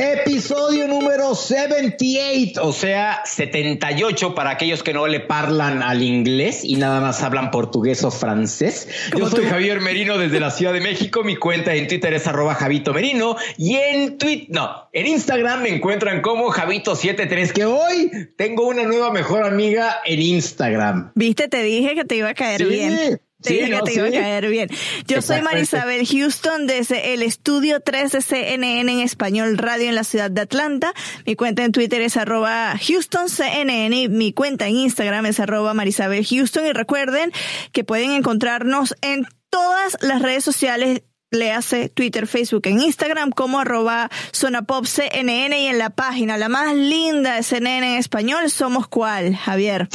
Episodio número 78, o sea, 78 para aquellos que no le parlan al inglés y nada más hablan portugués o francés. Yo soy Javier Merino desde la Ciudad de México. Mi cuenta en Twitter es arroba Javito Merino y en Twitter, no, en Instagram me encuentran como Javito73, que hoy tengo una nueva mejor amiga en Instagram. Viste, te dije que te iba a caer Sí, bien. Te sí, dije no, que te iba a caer bien. Yo soy. Marisabel Houston desde el estudio 3 de CNN en español radio en la ciudad de Atlanta. Mi cuenta en Twitter es arroba HoustonCNN y mi cuenta en Instagram es arroba Marisabel Houston. Y recuerden que pueden encontrarnos en todas las redes sociales le hace Twitter, Facebook, en Instagram como arroba Zona Pop CNN y en la página, la más linda de CNN en español, somos cuál, Javier.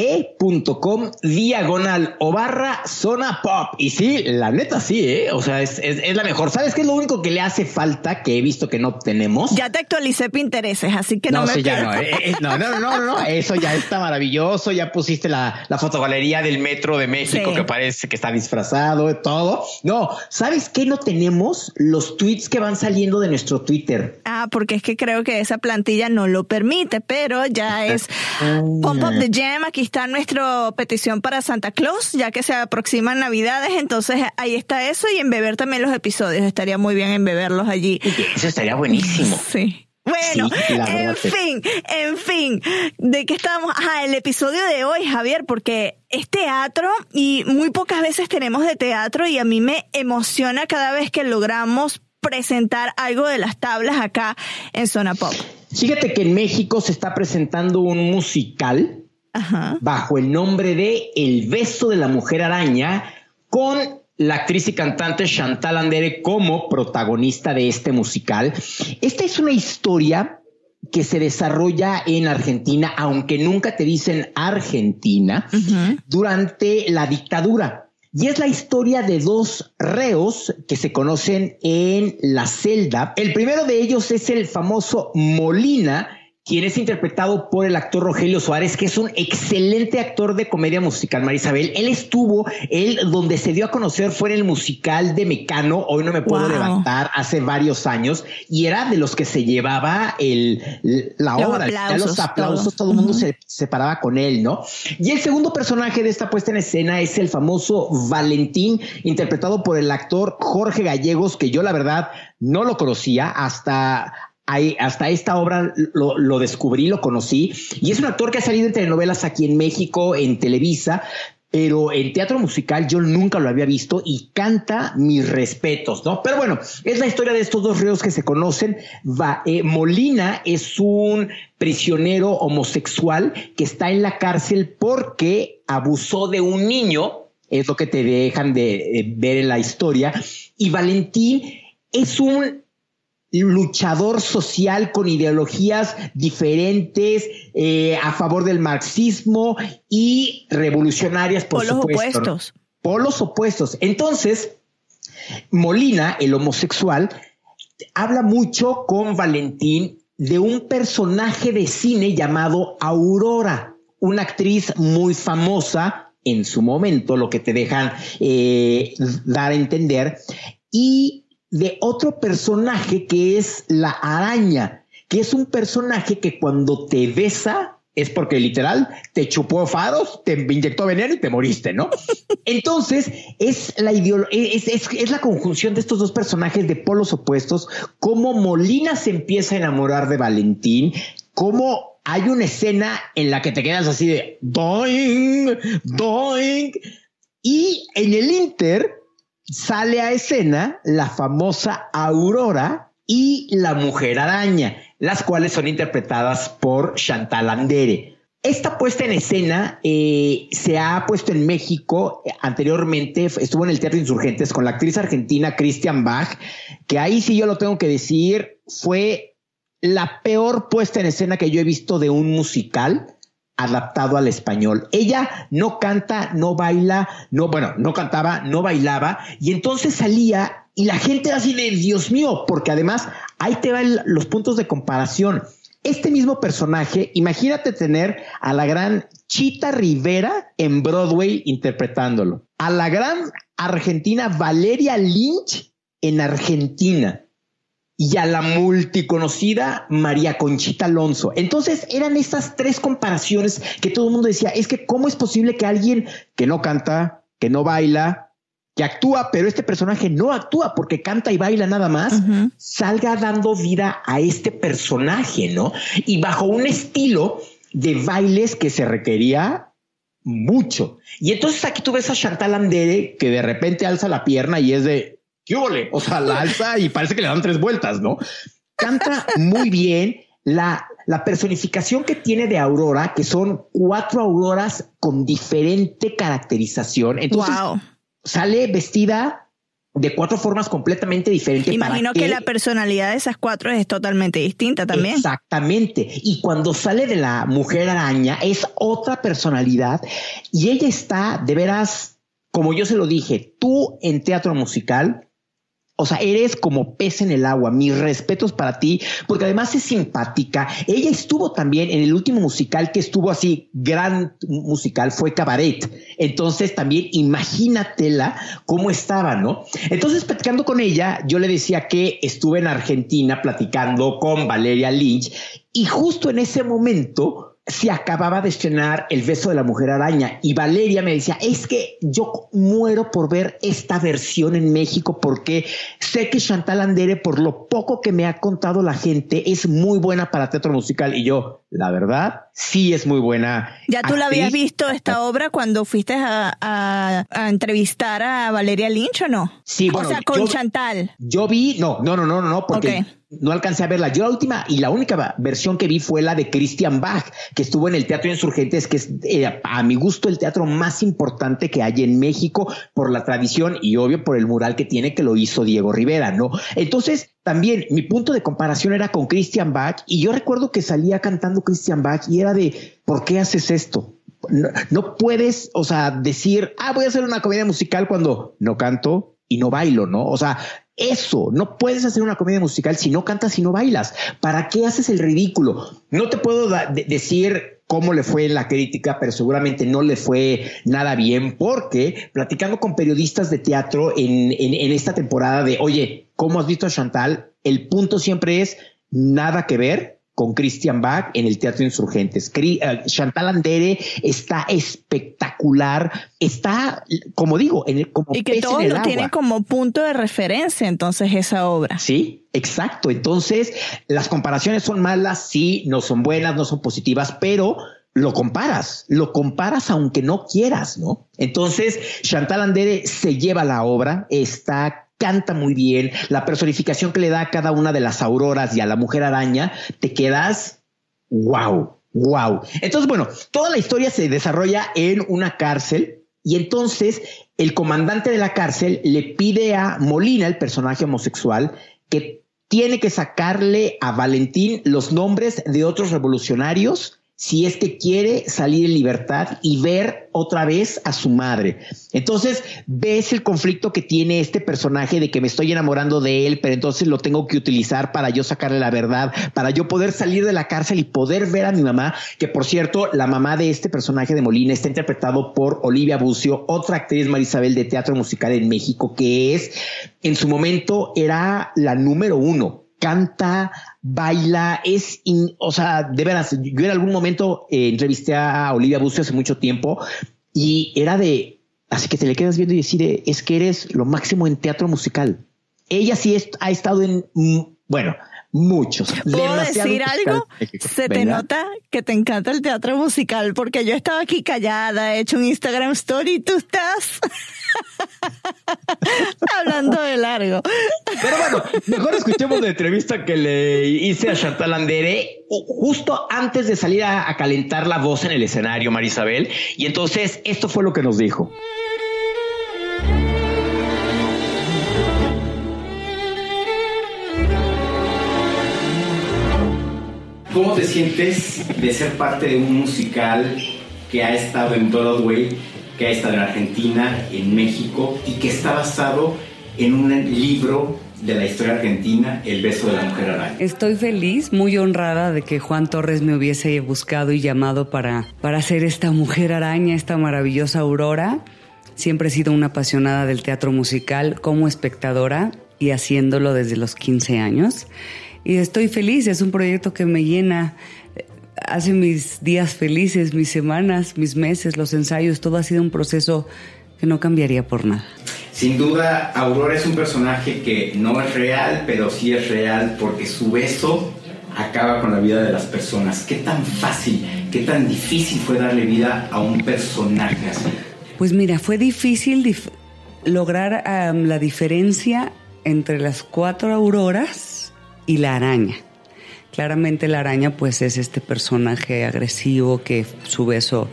www.cnne.com diagonal o barra zona pop. Y sí, la neta sí, ¿eh? O sea, es, es, es la mejor. ¿Sabes qué es lo único que le hace falta que he visto que no tenemos? Ya te actualicé Pinterest, así que no, no, me sí, ya no, eh, eh, no, no, no, no, no, eso ya está maravilloso. Ya pusiste la, la fotogalería del metro de México Sí. que parece que está disfrazado, todo. No, ¿sabes qué no tenemos? Los tweets que van saliendo de nuestro Twitter. Ah, porque es que creo que esa plantilla no lo permite, pero ya es Pump Up the Jam. Aquí está nuestra petición para Santa Claus, ya que se aproximan Navidades. Entonces ahí está eso y en beber también los episodios. Estaría muy bien en beberlos allí. Eso estaría buenísimo. Sí. Bueno, Sí, en que- fin, en fin, ¿de qué estábamos? Ajá, el episodio de hoy, Javier, porque es teatro y muy pocas veces tenemos de teatro y a mí me emociona cada vez que logramos presentar algo de las tablas acá en Zona Pop. Fíjate que en México se está presentando un musical Ajá. bajo el nombre de El beso de la mujer araña con la actriz y cantante Chantal Andere como protagonista de este musical. Esta es una historia que se desarrolla en Argentina, aunque nunca te dicen Argentina, durante la dictadura. Y es la historia de dos reos que se conocen en la celda. El primero de ellos es el famoso Molina, quien es interpretado por el actor Rogelio Suárez, que es un excelente actor de comedia musical, Marisabel. Él estuvo, él donde se dio a conocer fue en el musical de Mecano, hoy no me puedo Wow. levantar, hace varios años, y era de los que se llevaba el, la Los obra, ya aplausos, los aplausos, todo. el mundo Ujú. se separaba con él, ¿no? Y el segundo personaje de esta puesta en escena es el famoso Valentín, interpretado por el actor Jorge Gallegos, que yo la verdad no lo conocía hasta hasta esta obra lo, descubrí, lo conocí, y es un actor que ha salido en telenovelas aquí en México, en Televisa, pero en teatro musical yo nunca lo había visto y canta mis respetos, ¿no? Pero bueno, es la historia de estos dos ríos que se conocen. Eh, Molina es un prisionero homosexual que está en la cárcel porque abusó de un niño, es lo que te dejan de ver en la historia, y Valentín es un luchador social con ideologías diferentes eh, a favor del marxismo y revolucionarias por Polos supuesto. opuestos. Polos opuestos. Entonces, Molina, el homosexual, habla mucho con Valentín de un personaje de cine llamado Aurora, una actriz muy famosa en su momento, lo que te dejan eh, dar a entender, y de otro personaje que es la araña, que es un personaje que cuando te besa es porque literal te chupó faros, te inyectó veneno y te moriste, ¿no? Entonces es la es, es, la conjunción de estos dos personajes de polos opuestos, cómo Molina se empieza a enamorar de Valentín, cómo hay una escena en la que te quedas así de doing, doing, y en el Inter sale a escena la famosa Aurora y la Mujer Araña las cuales son interpretadas por Chantal Andere. Esta puesta en escena eh, se ha puesto en México eh, anteriormente, estuvo en el Teatro Insurgentes con la actriz argentina Christian Bach, que ahí sí yo lo tengo que decir, fue la peor puesta en escena que yo he visto de un musical adaptado al español. Ella no canta, no baila, no, bueno, no cantaba, no bailaba, y entonces salía y la gente así de Dios mío, porque además ahí te van los puntos de comparación. Este mismo personaje, imagínate tener a la gran Chita Rivera en Broadway interpretándolo, a la gran argentina Valeria Lynch en Argentina y a la multiconocida María Conchita Alonso. Entonces eran estas tres comparaciones que todo el mundo decía, es que cómo es posible que alguien que no canta, que no baila, que actúa, pero este personaje no actúa porque canta y baila nada más, salga dando vida a este personaje, ¿no? Y bajo un estilo de bailes que se requería mucho. Y entonces aquí tú ves a Chantal Andere que de repente alza la pierna y es de, o sea, la alza y parece que le dan tres vueltas, ¿no? Canta muy bien la, la personificación que tiene de Aurora, que son cuatro auroras con diferente caracterización. Entonces sale vestida de cuatro formas completamente diferentes. Imagino que, la personalidad de esas cuatro es totalmente distinta también. Exactamente. Y cuando sale de la mujer araña es otra personalidad y ella está de veras, como yo se lo dije, tú en teatro musical o sea, eres como pez en el agua. Mis respetos para ti, porque además es simpática. Ella estuvo también en el último musical que estuvo así, gran musical, fue Cabaret. Entonces también imagínatela cómo estaba, ¿no? Entonces, platicando con ella, yo le decía que estuve en Argentina platicando con Valeria Lynch y justo en ese momento se acababa de estrenar El beso de la mujer araña y Valeria me decía, es que yo muero por ver esta versión en México porque sé que Chantal Andere, por lo poco que me ha contado la gente, es muy buena para teatro musical y yo, la verdad, sí es muy buena. ¿Ya tú la habías visto esta obra cuando fuiste a, entrevistar a Valeria Lynch o no? Sí, bueno. O sea, con Chantal. Yo vi, no, no, no, no, no, porque no alcancé a verla. Yo la última y la única versión que vi fue la de Christian Bach, que estuvo en el Teatro Insurgentes, que es eh, a mi gusto el teatro más importante que hay en México por la tradición y obvio por el mural que tiene que lo hizo Diego Rivera, ¿no? Entonces, también mi punto de comparación era con Christian Bach y yo recuerdo que salía cantando Christian Bach y era de, ¿por qué haces esto? No, no puedes, o sea, decir, ah, voy a hacer una comedia musical cuando no canto, y no bailo, ¿no? O sea, eso, no puedes hacer una comedia musical si no cantas y no bailas. ¿Para qué haces el ridículo? No te puedo decir cómo le fue en la crítica, pero seguramente no le fue nada bien, porque platicando con periodistas de teatro en, en esta temporada de, oye, ¿cómo has visto a Chantal? El punto siempre es nada que ver con Christian Bach en el Teatro Insurgentes. Eh, Chantal Andere está espectacular, está, como digo, en el, como y que todo lo tiene como punto de referencia entonces esa obra. Sí, exacto. Entonces las comparaciones son malas, sí, no son buenas, no son positivas, pero lo comparas, lo comparas aunque no quieras, ¿no? Entonces, Chantal Andere se lleva la obra, está canta muy bien, la personificación que le da a cada una de las auroras y a la mujer araña, te quedas wow, wow. Entonces, bueno, toda la historia se desarrolla en una cárcel y entonces el comandante de la cárcel le pide a Molina, el personaje homosexual, que tiene que sacarle a Valentín los nombres de otros revolucionarios si es que quiere salir en libertad y ver otra vez a su madre. Entonces ves el conflicto que tiene este personaje de que me estoy enamorando de él, pero entonces lo tengo que utilizar para yo sacarle la verdad, para yo poder salir de la cárcel y poder ver a mi mamá, que por cierto, la mamá de este personaje de Molina está interpretado por Olivia Bucio, otra actriz Marisabel de teatro musical en México, que es en su momento era la número uno canta, baila, es, o sea, de veras, yo en algún momento eh, entrevisté a Olivia Busto hace mucho tiempo y era de, así que te le quedas viendo y decir, es que eres lo máximo en teatro musical. Ella sí ha estado en, mm, bueno, Muchos. ¿Puedo decir algo? Se te nota que te encanta el teatro musical porque yo estaba aquí callada, he hecho un Instagram story y tú estás hablando de largo. Pero bueno, mejor escuchemos la entrevista que le hice a Chantal Andere justo antes de salir a, a calentar la voz en el escenario, Marisabel. Y entonces esto fue lo que nos dijo. ¿Cómo te sientes de ser parte de un musical que ha estado en Broadway, que ha estado en Argentina, en México y que está basado en un libro de la historia argentina, El beso de la mujer araña. Estoy feliz, muy honrada de que Juan Torres me hubiese buscado y llamado para, para ser esta mujer araña, esta maravillosa aurora. Siempre he sido una apasionada del teatro musical como espectadora y haciéndolo desde los 15 años y estoy feliz, es un proyecto que me llena, hace mis días felices, mis semanas, mis meses, los ensayos, todo ha sido un proceso que no cambiaría por nada. Sin duda, Aurora es un personaje que no es real, pero sí es real porque su beso acaba con la vida de las personas. ¿Qué tan fácil, qué tan difícil fue darle vida a un personaje así? Pues mira, fue difícil lograr la diferencia entre las cuatro auroras y la araña. Claramente la araña pues es este personaje agresivo que su beso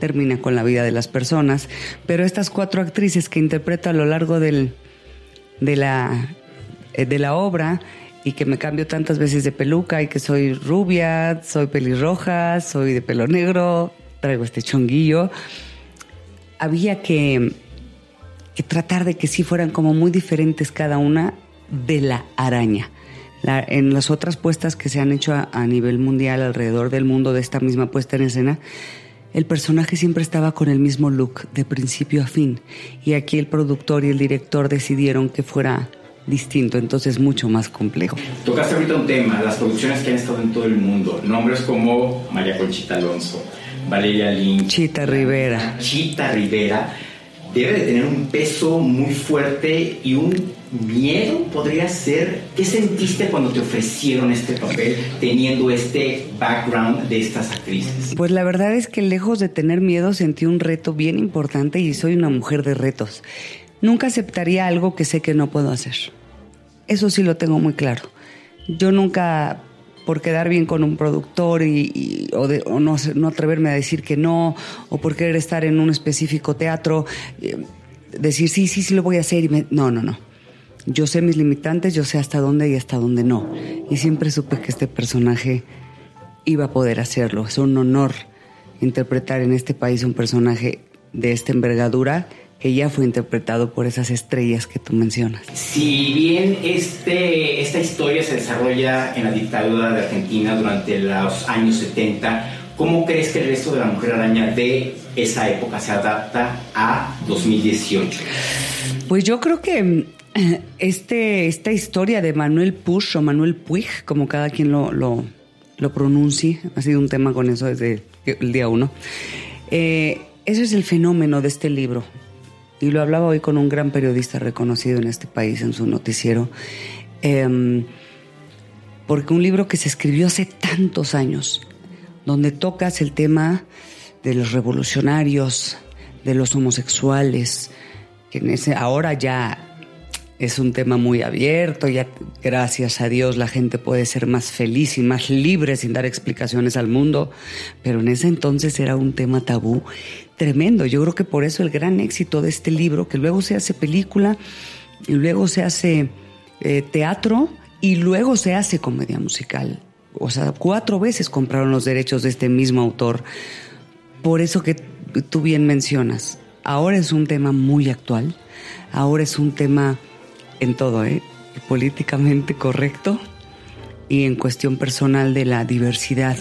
termina con la vida de las personas, pero estas cuatro actrices que interpreto a lo largo del, de, la, eh, de la obra y que me cambio tantas veces de peluca y que soy rubia, soy pelirroja, soy de pelo negro, traigo este chonguillo, había que, que tratar de que sí fueran como muy diferentes cada una de la araña en las otras puestas que se han hecho a, nivel mundial alrededor del mundo de esta misma puesta en escena, el personaje siempre estaba con el mismo look de principio a fin y aquí el productor y el director decidieron que fuera distinto, entonces mucho más complejo. Tocaste ahorita un tema, las producciones que han estado en todo el mundo, nombres como María Conchita Alonso, Valeria Lynch, Chita Rivera. Chita Rivera debe de tener un peso muy fuerte y un miedo podría ser. ¿Qué sentiste cuando te ofrecieron este papel teniendo este background de estas actrices? Pues la verdad es que lejos de tener miedo sentí un reto bien importante y soy una mujer de retos. Nunca aceptaría algo que sé que no puedo hacer. Eso sí lo tengo muy claro. Yo nunca por quedar bien con un productor y, o, no, no, atreverme a decir que no, o por querer estar en un específico teatro, eh, decir sí, sí, sí lo voy a hacer. Y no, no, no. Yo sé mis limitantes, yo sé hasta dónde y hasta dónde no. Y siempre supe que este personaje iba a poder hacerlo. Es un honor interpretar en este país un personaje de esta envergadura que ya fue interpretado por esas estrellas que tú mencionas. Si bien este, esta historia se desarrolla en la dictadura de Argentina durante los años 70, ¿cómo crees que el resto de la Mujer Araña de esa época se adapta a 2018? Pues yo creo que eh, este, esta historia de Manuel Push o Manuel Puig, como cada quien lo, lo, lo pronuncie, ha sido un tema con eso desde el día uno. Eh, eso es el fenómeno de este libro y lo hablaba hoy con un gran periodista reconocido en este país en su noticiero, em, porque un libro que se escribió hace tantos años, donde tocas el tema de los revolucionarios, de los homosexuales, que en ese, ahora ya es un tema muy abierto, ya gracias a Dios la gente puede ser más feliz y más libre sin dar explicaciones al mundo, pero en ese entonces era un tema tabú tremendo. Yo creo que por eso el gran éxito de este libro, que luego se hace película, y luego se hace eh, teatro y luego se hace comedia musical. O sea, cuatro veces compraron los derechos de este mismo autor. Por eso que tú bien mencionas, ahora es un tema muy actual, ahora es un tema en todo, ¿eh? políticamente correcto y en cuestión personal de la diversidad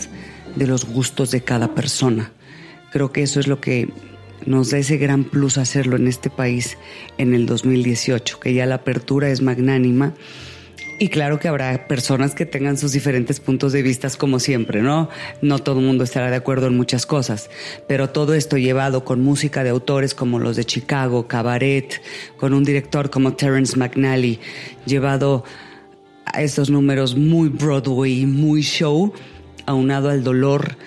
de los gustos de cada persona. Creo que eso es lo que nos da ese gran plus hacerlo en este país en el 2018, que ya la apertura es magnánima Y claro que habrá personas que tengan sus diferentes puntos de vista, como siempre, ¿no? No todo el mundo estará de acuerdo en muchas cosas, pero todo esto llevado con música de autores como los de Chicago, Cabaret, con un director como Terence McNally, llevado a estos números muy Broadway, muy show, aunado al dolor,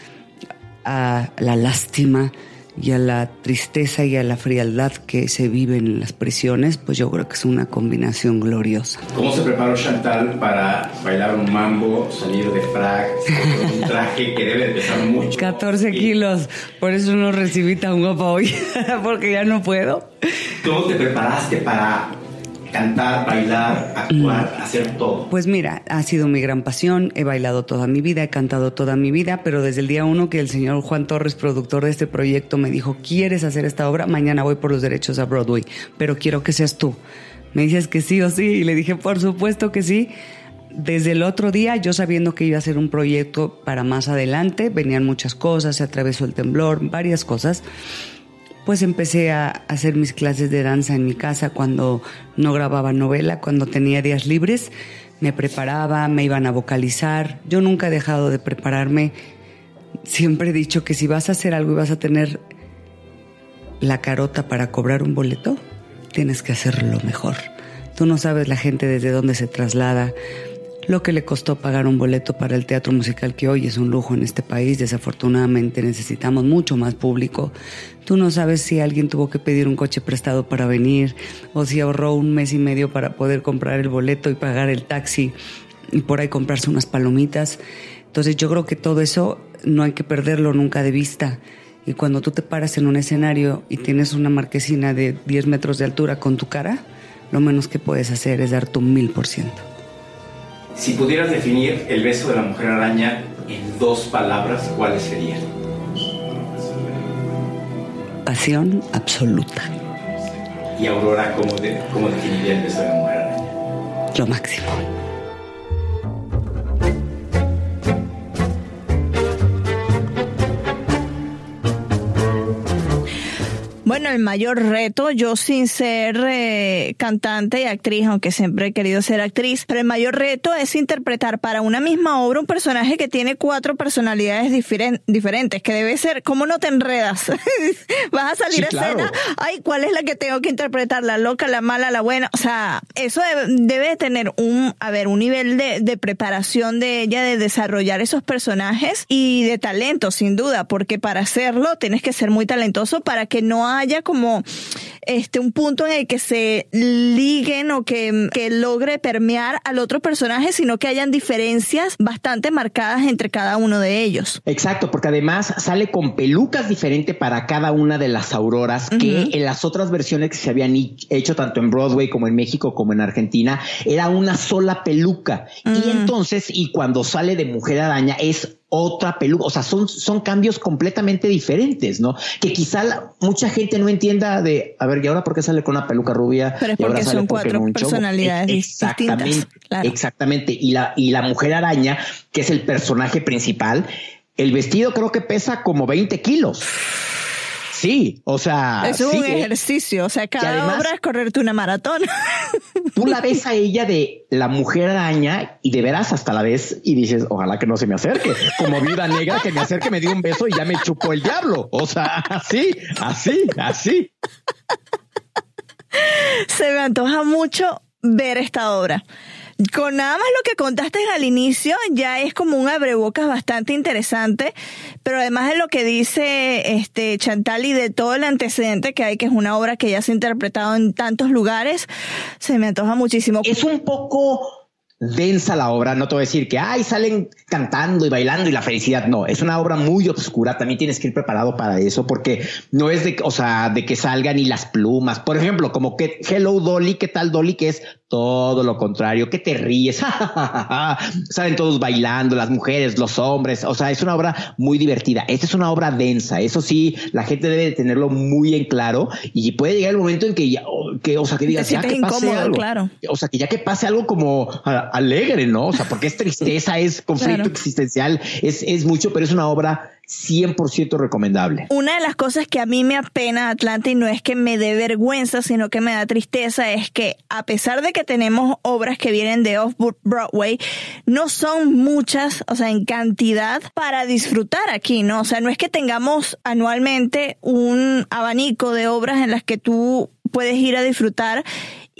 a la lástima, y a la tristeza y a la frialdad que se viven en las prisiones, pues yo creo que es una combinación gloriosa. ¿Cómo se preparó Chantal para bailar un mambo, salir de frac, un traje que debe pesar mucho? 14 kilos, por eso no recibí tan guapa hoy, porque ya no puedo. ¿Cómo te preparaste para cantar, bailar, actuar, mm. hacer todo? Pues mira, ha sido mi gran pasión, he bailado toda mi vida, he cantado toda mi vida, pero desde el día uno que el señor Juan Torres, productor de este proyecto, me dijo, ¿quieres hacer esta obra? Mañana voy por los derechos a Broadway, pero quiero que seas tú. Me dices que sí o sí, y le dije, por supuesto que sí. Desde el otro día, yo sabiendo que iba a ser un proyecto para más adelante, venían muchas cosas, se atravesó el temblor, varias cosas pues empecé a hacer mis clases de danza en mi casa cuando no grababa novela, cuando tenía días libres. Me preparaba, me iban a vocalizar. Yo nunca he dejado de prepararme. Siempre he dicho que si vas a hacer algo y vas a tener la carota para cobrar un boleto, tienes que hacerlo mejor. Tú no sabes la gente desde dónde se traslada, lo que le costó pagar un boleto para el teatro musical que hoy es un lujo en este país. Desafortunadamente necesitamos mucho más público. Tú no sabes si alguien tuvo que pedir un coche prestado para venir o si ahorró un mes y medio para poder comprar el boleto y pagar el taxi y por ahí comprarse unas palomitas. Entonces yo creo que todo eso no hay que perderlo nunca de vista. Y cuando tú te paras en un escenario y tienes una marquesina de 10 metros de altura con tu cara, lo menos que puedes hacer es dar tu mil por ciento. Si pudieras definir el beso de la mujer araña en dos palabras, ¿cuáles serían? Pasión absoluta. ¿Y Aurora cómo, cómo definiría el beso de la mujer araña? Lo máximo. Bueno, el mayor reto, yo sin ser eh, cantante y actriz, aunque siempre he querido ser actriz, pero el mayor reto es interpretar para una misma obra un personaje que tiene cuatro personalidades diferentes, que debe ser, ¿cómo no te enredas? Vas a salir a escena, ay, ¿cuál es la que tengo que interpretar? ¿La loca, la mala, la buena? O sea, eso debe, tener un, a ver, un nivel de, de preparación de ella, de desarrollar esos personajes y de talento, sin duda, porque para hacerlo tienes que ser muy talentoso para que no haya haya como este un punto en el que se liguen o que, que logre permear al otro personaje, sino que hayan diferencias bastante marcadas entre cada uno de ellos. Exacto, porque además sale con pelucas diferentes para cada una de las auroras que en las otras versiones que se habían hecho tanto en Broadway como en México como en Argentina era una sola peluca. Y entonces, y cuando sale de Mujer Araña es otra peluca, o sea, son, son cambios completamente diferentes, ¿no? Que quizá mucha gente no entienda de, a ver, ¿y ahora por qué sale con una peluca rubia? Pero es porque son cuatro personalidades exactamente, distintas. Exactamente, y la, y la mujer araña, que es el personaje principal, el vestido creo que pesa como 20 kilos. Sí, o sea. Es un ejercicio, o sea, cada obra es correrte una maratón. Tú la ves a ella de la mujer araña y de veras hasta la ves y dices, ojalá que no se me acerque. Como vida negra que me acerque, me dio un beso y ya me chupó el diablo. O sea, así, así, así. Se me antoja mucho ver esta obra. Con nada más lo que contaste al inicio, ya es como un abrebocas bastante interesante, pero además de lo que dice este Chantal y de todo el antecedente que hay, que es una obra que ya se ha interpretado en tantos lugares, se me antoja muchísimo. Es un poco densa la obra, no te voy a decir que ay salen cantando y bailando y la felicidad, no, es una obra muy oscura, también tienes que ir preparado para eso porque no es de, o sea, de que salgan ni las plumas, por ejemplo, como que Hello Dolly, ¿qué tal Dolly? Que es todo lo contrario, que te ríes, salen todos bailando, las mujeres, los hombres, o sea, es una obra muy divertida, esta es una obra densa, eso sí, la gente debe tenerlo muy en claro y puede llegar el momento en que ya, que, o sea, que digas, ya que pase algo, claro. o sea, que ya que pase algo como alegre, ¿no? O sea, porque es tristeza, es conflicto existencial, es, es mucho, pero es una obra 100% recomendable. Una de las cosas que a mí me apena Atlanta y no es que me dé vergüenza, sino que me da tristeza es que a pesar de que tenemos obras que vienen de Off Broadway, no son muchas, o sea, en cantidad para disfrutar aquí, ¿no? O sea, no es que tengamos anualmente un abanico de obras en las que tú puedes ir a disfrutar.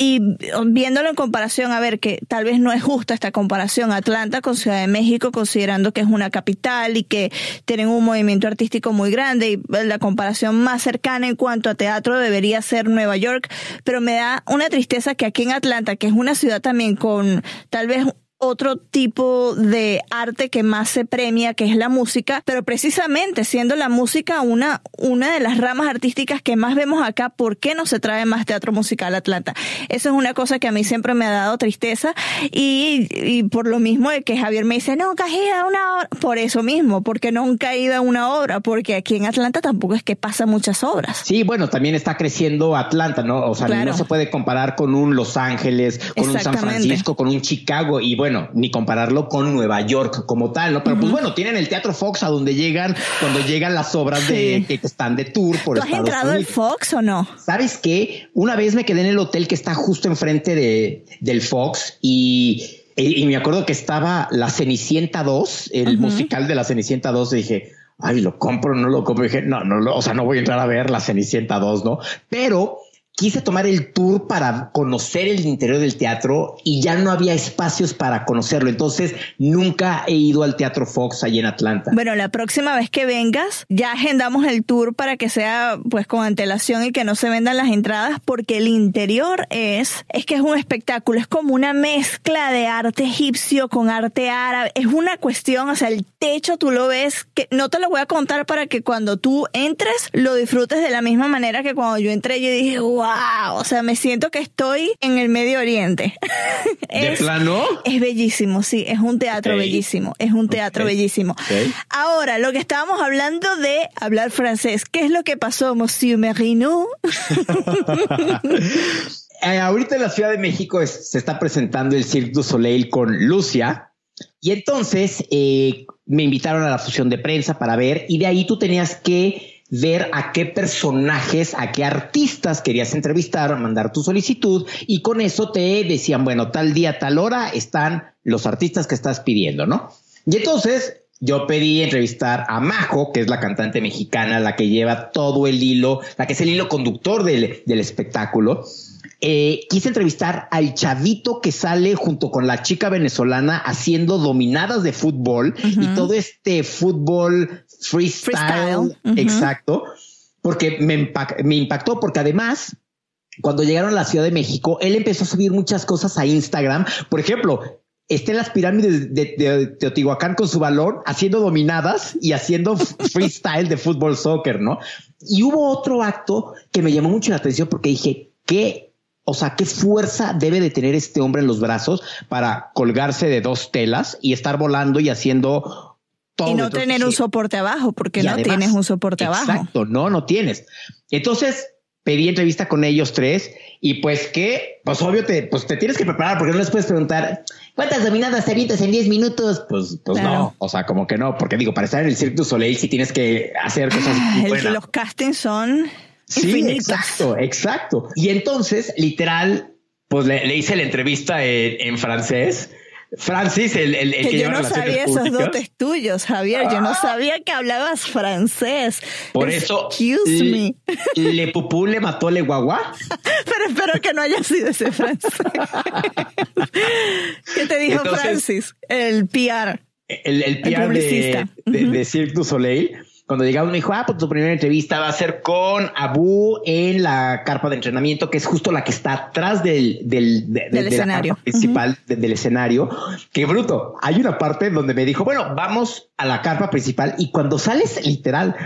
Y viéndolo en comparación, a ver, que tal vez no es justa esta comparación, Atlanta con Ciudad de México, considerando que es una capital y que tienen un movimiento artístico muy grande y la comparación más cercana en cuanto a teatro debería ser Nueva York, pero me da una tristeza que aquí en Atlanta, que es una ciudad también con tal vez otro tipo de arte que más se premia, que es la música, pero precisamente siendo la música una, una de las ramas artísticas que más vemos acá, ¿por qué no se trae más teatro musical a Atlanta? Eso es una cosa que a mí siempre me ha dado tristeza y, y por lo mismo de que Javier me dice, no, has ido a una obra, por eso mismo, porque nunca he ido a una obra, porque aquí en Atlanta tampoco es que pasa muchas obras. Sí, bueno, también está creciendo Atlanta, ¿no? O sea, no se puede comparar con un Los Ángeles, con un San Francisco, con un Chicago y bueno, bueno, ni compararlo con Nueva York como tal, ¿no? Pero pues bueno, tienen el Teatro Fox a donde llegan cuando llegan las obras de que están de tour por ¿Tú has entrado al Fox o no? ¿Sabes qué? Una vez me quedé en el hotel que está justo enfrente de, del Fox y y, me acuerdo que estaba La Cenicienta 2, el musical de La Cenicienta 2, y dije, ay, lo compro, no lo compro. Y dije, no, no, o sea, no voy a entrar a ver La Cenicienta 2, ¿no? Pero quise tomar el tour para conocer el interior del teatro y ya no había espacios para conocerlo. Entonces nunca he ido al Teatro Fox allí en Atlanta. Bueno, la próxima vez que vengas, ya agendamos el tour para que sea pues con antelación y que no se vendan las entradas porque el interior es, es que es un espectáculo, es como una mezcla de arte egipcio con arte árabe. Es una cuestión, o sea, el techo tú lo ves, que no te lo voy a contar para que cuando tú entres lo disfrutes de la misma manera que cuando yo entré yo dije, wow, o sea, me siento que estoy en el Medio Oriente. ¿De plano? Es bellísimo, sí, es un teatro bellísimo, es un teatro bellísimo. Ahora, lo que estábamos hablando de hablar francés, ¿qué es lo que pasó, Monsieur Merino? Eh, ahorita en la Ciudad de México se está presentando el Cirque du Soleil con Lucia. Y entonces eh, me invitaron a la fusión de prensa para ver, y de ahí tú tenías que ver a qué personajes, a qué artistas querías entrevistar, mandar tu solicitud y con eso te decían, bueno, tal día, tal hora están los artistas que estás pidiendo, ¿no? Y entonces yo pedí entrevistar a Majo, que es la cantante mexicana, la que lleva todo el hilo, la que es el hilo conductor del, del espectáculo. Eh, quise entrevistar al chavito que sale junto con la chica venezolana haciendo dominadas de fútbol y todo este fútbol freestyle, exacto, porque me, me impactó porque además cuando llegaron a la Ciudad de México, él empezó a subir muchas cosas a Instagram. Por ejemplo, está en las pirámides de, Teotihuacán con su balón haciendo dominadas y haciendo freestyle de fútbol soccer, ¿no? Y hubo otro acto que me llamó mucho la atención porque dije, ¿qué o sea, ¿qué fuerza debe de tener este hombre en los brazos para colgarse de dos telas y estar volando y haciendo todo? Y no tener un soporte abajo, porque no tienes un soporte abajo. Exacto, no, no tienes. Entonces, pedí entrevista con ellos tres y pues que, pues obvio, te, pues te tienes que preparar porque no les puedes preguntar cuántas dominadas te avientas en 10 minutos. Pues, pues no, o sea, como que no, porque digo, para estar en el Cirque du Soleil sí tienes que hacer cosas. Ah, los castings son Sí, exacto, exacto. Y entonces, literal, pues le, hice la entrevista en, francés. Francis, el, el, que, yo no sabía esos dotes tuyos, Javier. Yo no ah. sabía que hablabas francés. Por eso, Excuse me. le pupú le mató le guagua. Pero espero que no haya sido ese francés. ¿Qué te dijo Francis? El PR. El, el PR de, de Cirque du Soleil cuando llegamos me dijo, ah, pues tu primera entrevista va a ser con Abu en la carpa de entrenamiento, que es justo la que está atrás del, del, escenario principal del escenario. Qué bruto. Hay una parte donde me dijo, bueno, vamos a la carpa principal y cuando sales literal,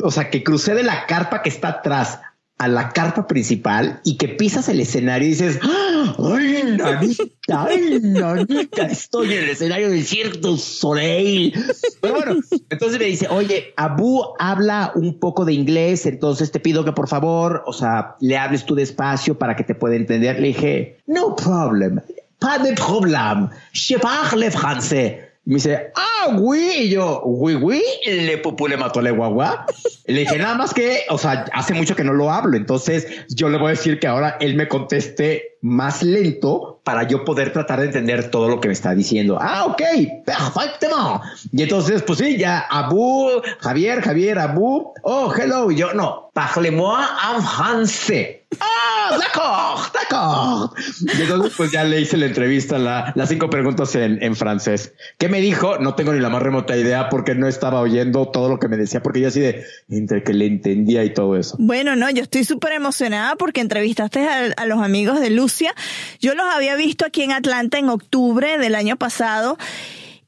o sea, que crucé de la carpa que está atrás a la carpa principal y que pisas el escenario y dices, ¡ay, nanita! ¡ay, nanita! Estoy en el escenario del du Soleil. Pero bueno, entonces me dice, oye, Abu habla un poco de inglés, entonces te pido que por favor, o sea, le hables tú despacio para que te pueda entender. Le dije, no problem pas de problème, je parle français. Me dice, ah, oui, y yo, oui, oui, le pupu le mató le guagua. le dije, nada más que, o sea, hace mucho que no lo hablo, entonces yo le voy a decir que ahora él me conteste más lento para yo poder tratar de entender todo lo que me está diciendo. Ah, ok, perfecto. Y entonces, pues sí, ya, Abu, Javier, Javier, Abu, oh, hello, y yo, no, parlez-moi en. Ah, d'accord, d'accord. Y entonces, pues ya le hice la entrevista, la, las cinco preguntas en, en, francés. ¿Qué me dijo? No tengo ni la más remota idea porque no estaba oyendo todo lo que me decía, porque yo así de entre que le entendía y todo eso. Bueno, no, yo estoy súper emocionada porque entrevistaste a, a los amigos de Lucia. Yo los había visto aquí en Atlanta en octubre del año pasado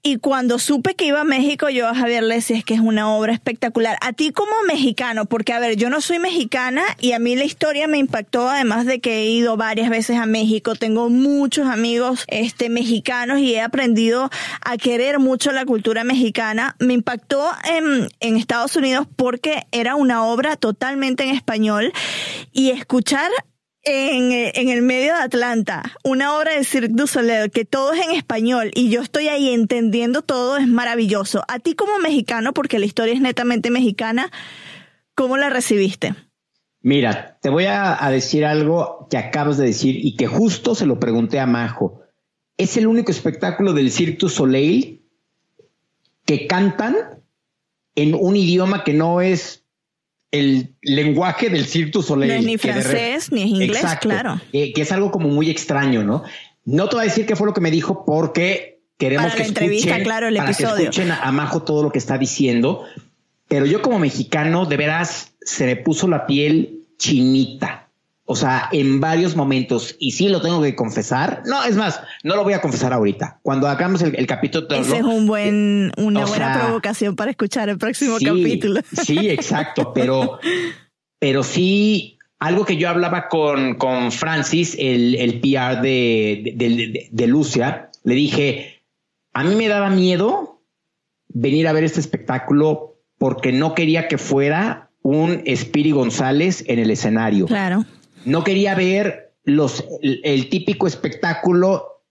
y cuando supe que iba a México, yo a Javier le decía, es que es una obra espectacular. A ti como mexicano, porque a ver, yo no soy mexicana y a mí la historia me impactó, además de que he ido varias veces a México. Tengo muchos amigos este, mexicanos y he aprendido a querer mucho la cultura mexicana. Me impactó en, en Estados Unidos porque era una obra totalmente en español y escuchar en, en, el medio de Atlanta, una obra de Cirque du Soleil, que todo es en español y yo estoy ahí entendiendo todo, es maravilloso. A ti como mexicano, porque la historia es netamente mexicana, ¿cómo la recibiste? Mira, te voy a, a decir algo que acabas de decir y que justo se lo pregunté a Majo. Es el único espectáculo del Cirque du Soleil que cantan en un idioma que no es el lenguaje del Cirque du Soleil. No es ni francés ni es inglés, Exacto, claro. Eh, que es algo como muy extraño, ¿no? No te voy a decir qué fue lo que me dijo porque queremos para que la entrevista, escuchen, claro, el para episodio. que escuchen a Majo todo lo que está diciendo. Pero yo como mexicano, de veras, se me puso la piel chinita. O sea, en varios momentos, y sí lo tengo que confesar. No, es más, no lo voy a confesar ahorita. Cuando hagamos el, el capítulo. Ese es un buen, una o buena sea, provocación para escuchar el próximo sí, capítulo. Sí, exacto. Pero, pero sí, algo que yo hablaba con, con Francis, el, el PR de, de, de, de Lucia, le dije, a mí me daba miedo venir a ver este espectáculo porque no quería que fuera un Spiri González en el escenario. Claro. No quería ver los, el, típico espectáculo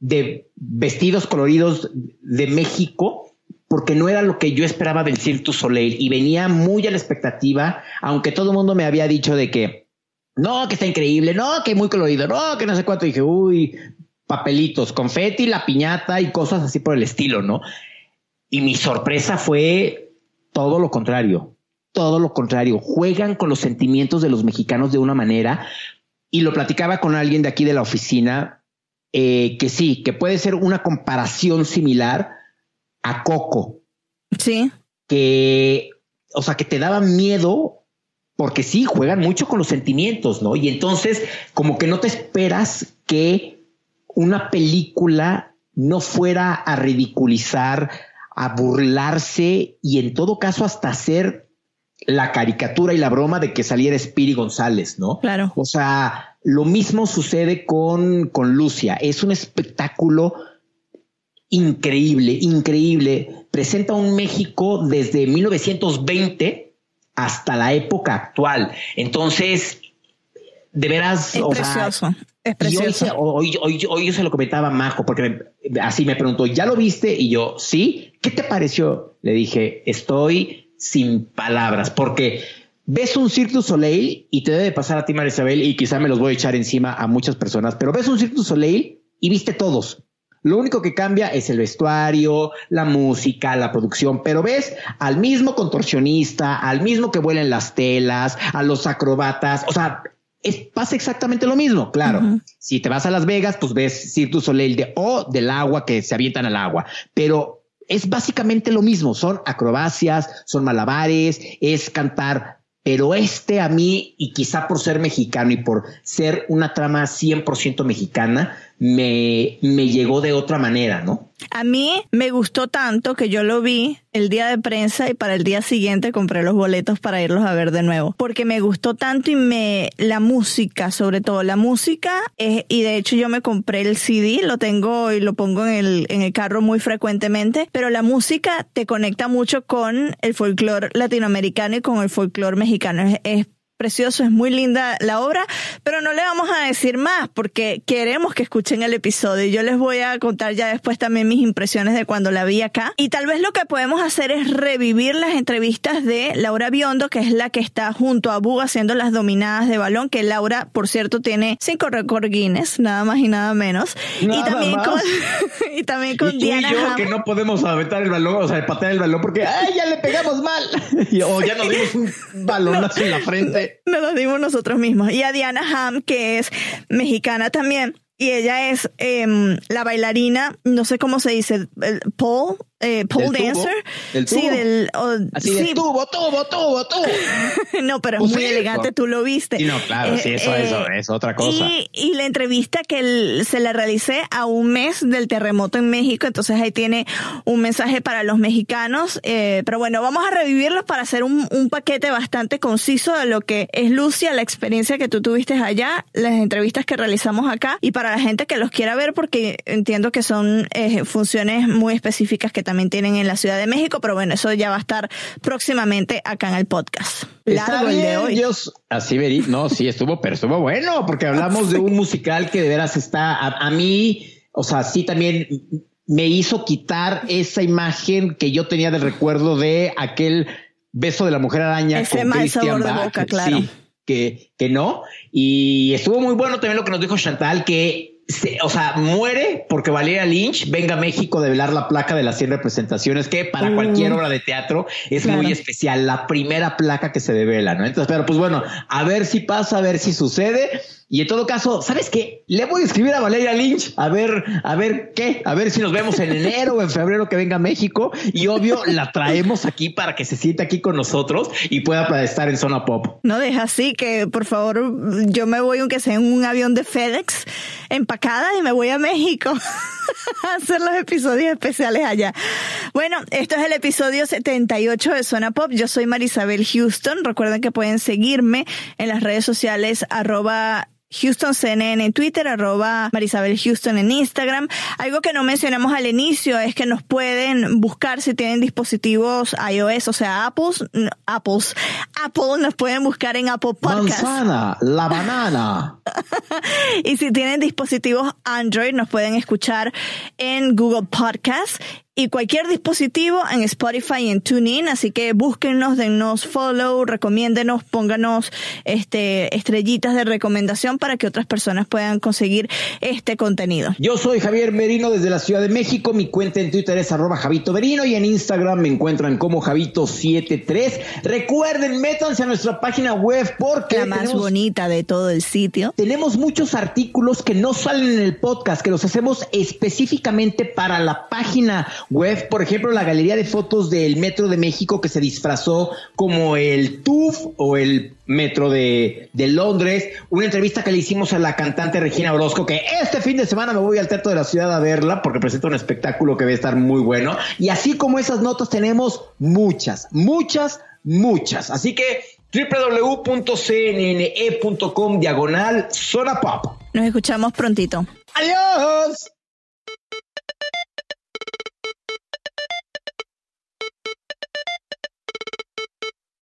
de vestidos coloridos de México, porque no era lo que yo esperaba del Cirque du Soleil y venía muy a la expectativa, aunque todo el mundo me había dicho de que no, que está increíble, no, que muy colorido, no, que no sé cuánto. dije, uy, papelitos, confeti, la piñata y cosas así por el estilo, ¿no? Y mi sorpresa fue todo lo contrario, todo lo contrario. Juegan con los sentimientos de los mexicanos de una manera y lo platicaba con alguien de aquí de la oficina eh, que sí, que puede ser una comparación similar a Coco, Sí. que, o sea, que te daba miedo porque sí, juegan mucho con los sentimientos, ¿no? Y entonces, como que no te esperas que una película no fuera a ridiculizar, a burlarse y en todo caso hasta hacer la caricatura y la broma de que saliera Spiri González, ¿no? Claro. O sea, lo mismo sucede con, con Lucia. Es un espectáculo increíble, increíble. Presenta un México desde 1920 hasta la época actual. Entonces, de veras, Es o sea, precioso. Es y hoy, precioso. se- hoy, hoy- hoy yo se lo comentaba a Majo, porque me- así me preguntó, ¿ya lo viste? Y yo, sí, ¿qué te pareció? Le dije, estoy sin palabras, porque ves un Cirque du Soleil y te debe pasar a ti, María Isabel, y quizá me los voy a echar encima a muchas personas, pero ves un Cirque du Soleil y viste todos. Lo único que cambia es el vestuario, la música, la producción, pero ves al mismo contorsionista, al mismo que vuela en las telas, a los acrobatas, o sea, es, pasa exactamente lo mismo, claro. Si te vas a Las Vegas, pues ves Cirque du Soleil de, o del agua que se avientan al agua, pero es básicamente lo mismo, son acrobacias, son malabares, es cantar, pero este a mí, y quizá por ser mexicano y por ser una trama 100% mexicana, me, me llegó de otra manera, ¿no? A mí me gustó tanto que yo lo vi el día de prensa y para el día siguiente compré los boletos para irlos a ver de nuevo. Porque me gustó tanto y me, la música, sobre todo la música, es- y de hecho yo me compré el CD, lo tengo y lo pongo en el, en el carro muy frecuentemente, pero la música te conecta mucho con el folclore latinoamericano y con el folclore mexicano. Es, precioso, es muy linda la obra, pero no le vamos a decir más porque queremos que escuchen el episodio. Yo les voy a contar ya después también mis impresiones de cuando la vi acá. Y tal vez lo que podemos hacer es revivir las entrevistas de Laura Biondo, que es la que está junto a Bu haciendo las dominadas de balón, que Laura, por cierto, tiene cinco récord Guinness, nada más y nada menos. y también con, y también con Diana yo, que no podemos aventar el balón, o sea, patear el balón porque ¡ay, ya le pegamos mal! o ya nos dimos un balonazo en la frente. Nos lo dimos nosotros mismos. Y a Diana Ham, que es mexicana también, y ella es em, la bailarina, no sé cómo se dice, Paul, eh, pole dancer. Sí, del. Así sí. tubo, tubo, tubo, tubo. no, pero es muy elegante, tú lo viste. Sí, no, claro, sí, eso, eh, eso es otra cosa. Y, y la entrevista que se le realicé a un mes del terremoto en México, entonces ahí tiene un mensaje para los mexicanos. Eh, pero bueno, vamos a revivirlos para hacer un, un paquete bastante conciso de lo que es Lucia, la experiencia que tú tuviste allá, las entrevistas que realizamos acá y para la gente que los quiera ver, porque entiendo que son eh, funciones muy específicas que también tienen en la Ciudad de México, pero bueno, eso ya va a estar próximamente acá en el podcast. Largo el de hoy. así verí, no, sí estuvo, pero estuvo bueno, porque hablamos de un musical que de veras está a, mí, o sea, sí también me hizo quitar esa imagen que yo tenía del recuerdo de aquel beso de la mujer araña Ese con Christian de boca, claro. Sí, que, que no. Y estuvo muy bueno también lo que nos dijo Chantal, que o sea, muere porque Valeria Lynch venga a México de velar la placa de las 100 representaciones, que para cualquier obra de teatro es muy especial, la primera placa que se devela, ¿no? Entonces, pero pues bueno, a ver si pasa, a ver si sucede. Y en todo caso, ¿sabes qué? Le voy a escribir a Valeria Lynch a ver, a ver qué, a ver si nos vemos en enero o en febrero que venga a México. Y obvio, la traemos aquí para que se siente aquí con nosotros y pueda estar en zona pop. No deja así que, por favor, yo me voy aunque sea en un avión de FedEx empacada y me voy a México a hacer los episodios especiales allá. Bueno, esto es el episodio 78 de Zona Pop. Yo soy Marisabel Houston. Recuerden que pueden seguirme en las redes sociales arroba Houston CNN en Twitter, arroba Marisabel Houston en Instagram. Algo que no mencionamos al inicio es que nos pueden buscar si tienen dispositivos iOS, o sea, Apples, Apples, Apple nos pueden buscar en Apple Podcasts. Manzana, la banana. y si tienen dispositivos Android, nos pueden escuchar en Google Podcasts y cualquier dispositivo en Spotify y en TuneIn, así que búsquennos, dennos follow, recomiéndenos, pónganos este estrellitas de recomendación para que otras personas puedan conseguir este contenido. Yo soy Javier Merino desde la Ciudad de México, mi cuenta en Twitter es arroba Javito Merino y en Instagram me encuentran como Javito73. Recuerden, métanse a nuestra página web porque la más bonita de todo el sitio. Tenemos muchos artículos que no salen en el podcast, que los hacemos específicamente para la página web, por ejemplo, la galería de fotos del Metro de México que se disfrazó como el TUF o el Metro de, de, Londres, una entrevista que le hicimos a la cantante Regina Orozco, que este fin de semana me voy al Teatro de la Ciudad a verla porque presenta un espectáculo que va a estar muy bueno. Y así como esas notas tenemos muchas, muchas, muchas. Así que www.cnne.com diagonal zona pop. Nos escuchamos prontito. Adiós.